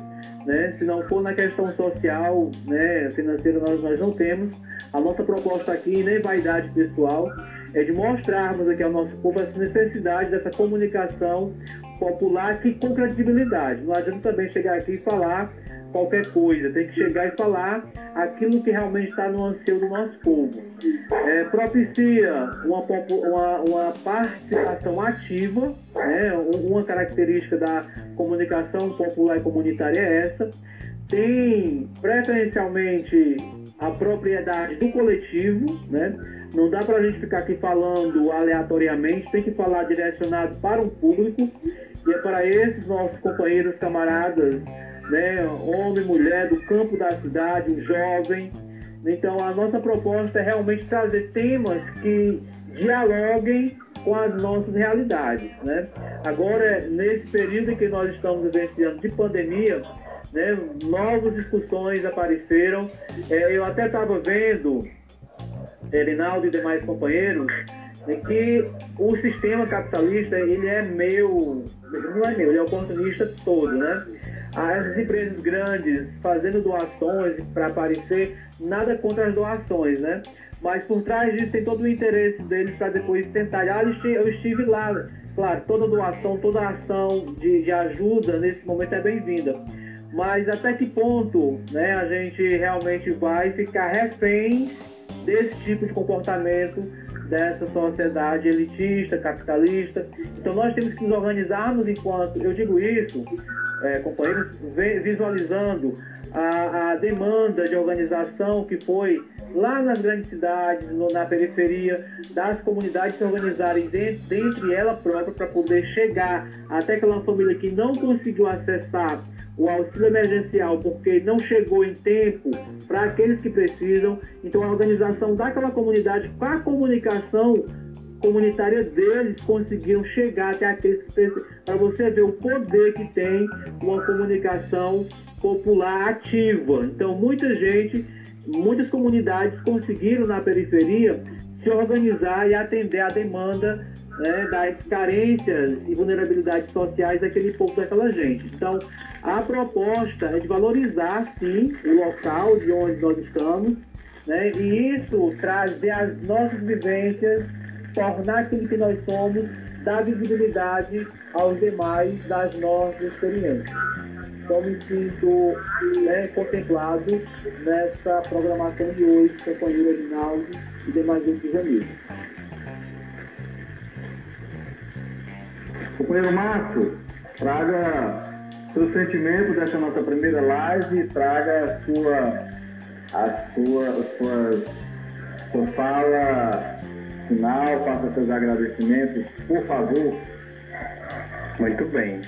Né? Se não for na questão social, né, financeira, nós, nós não temos. A nossa proposta aqui, nem vaidade pessoal, é de mostrarmos aqui ao nosso povo essa necessidade dessa comunicação popular que com credibilidade. Não adianta também chegar aqui e falar qualquer coisa, tem que chegar e falar aquilo que realmente está no anseio do nosso povo. É, propicia uma, uma, uma, participação ativa, né? uma característica da comunicação popular e comunitária é essa. Tem preferencialmente a propriedade do coletivo, né? Não dá para a gente ficar aqui falando aleatoriamente, tem que falar direcionado para um público. E é para esses nossos companheiros, camaradas, né, homem, mulher, do campo da cidade, o jovem. Então a nossa proposta é realmente trazer temas que dialoguem com as nossas realidades. Né? Agora, nesse período em que nós estamos vivenciando de pandemia, né, novas discussões apareceram. É, eu até estava vendo, Rinaldo e demais companheiros, é que o sistema capitalista ele é meu, não é meu, ele é oportunista todo, né? Essas empresas grandes fazendo doações para aparecer, nada contra as doações, né? Mas por trás disso tem todo o interesse deles para depois tentar. Ah, eu estive lá. Claro, toda doação, toda ação de, de ajuda nesse momento é bem-vinda. Mas até que ponto né, a gente realmente vai ficar refém desse tipo de comportamento dessa sociedade elitista, capitalista. Então nós temos que nos organizarmos enquanto, eu digo isso, é, companheiros, visualizando a, a, demanda de organização que foi lá nas grandes cidades, no, na periferia, das comunidades se organizarem dentro, dentre ela própria para poder chegar até aquela família que não conseguiu acessar o auxílio emergencial porque não chegou em tempo para aqueles que precisam. Então, a organização daquela comunidade, com a comunicação comunitária deles, conseguiram chegar até aqueles que precisam. Para você ver o poder que tem uma comunicação popular ativa. Então, muita gente, muitas comunidades conseguiram na periferia se organizar e atender a demanda né, das carências e vulnerabilidades sociais daquele povo, daquela gente. Então, a proposta é de valorizar, sim, o local de onde nós estamos, né? e isso trazer as nossas vivências, tornar aquilo que nós somos, dar visibilidade aos demais das nossas experiências. Então, me sinto né, contemplado nessa programação de hoje, companheiro Aguinaldo e demais outros amigos. Companheiro Márcio, traga seu sentimento dessa nossa primeira live, traga a sua, a sua, a sua, fala final, faça seus agradecimentos, por favor. Muito bem.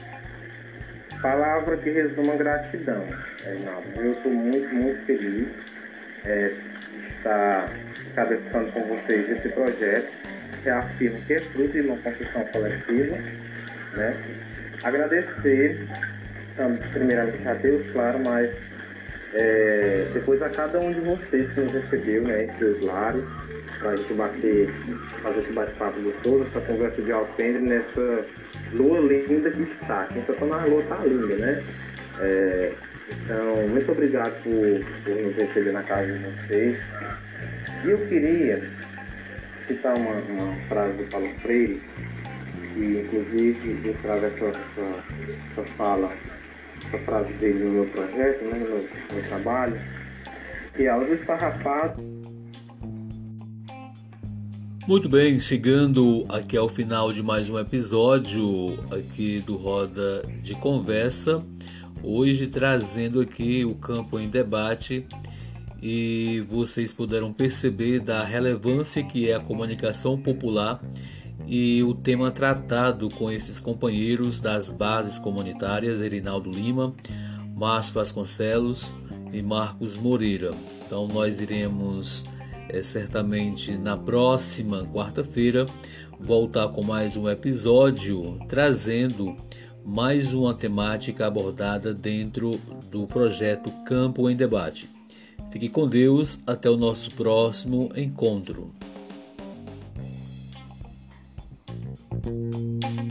Palavra que resuma gratidão, Reinaldo. Eu estou muito, muito feliz é, estar cabeçando com vocês esse projeto. que afirmo que é fruto de uma construção coletiva, né? agradecer, primeiramente a Deus, claro, mas é, depois a cada um de vocês que nos recebeu, né, em seus lares, para a gente bater, fazer esse bate-papo gostoso, essa conversa de alpendre nessa lua linda que está. Quem está na lua está linda, né? É, então, muito obrigado por, por nos receber na casa de vocês. E eu queria citar uma, uma frase do Paulo Freire, que inclusive trago essa, essa, essa fala, essa frase dele no meu projeto, né, no meu, trabalho, que é os esfarrapados. Muito bem, chegando aqui ao final de mais um episódio aqui do Roda de Conversa, hoje trazendo aqui o campo em debate e vocês puderam perceber da relevância que é a comunicação popular e o tema tratado com esses companheiros das bases comunitárias, Erinaldo Lima, Márcio Vasconcelos e Marcos Moreira. Então nós iremos é, certamente na próxima quarta-feira voltar com mais um episódio trazendo mais uma temática abordada dentro do projeto Campo em Debate. Fique com Deus, até o nosso próximo encontro. Thank you.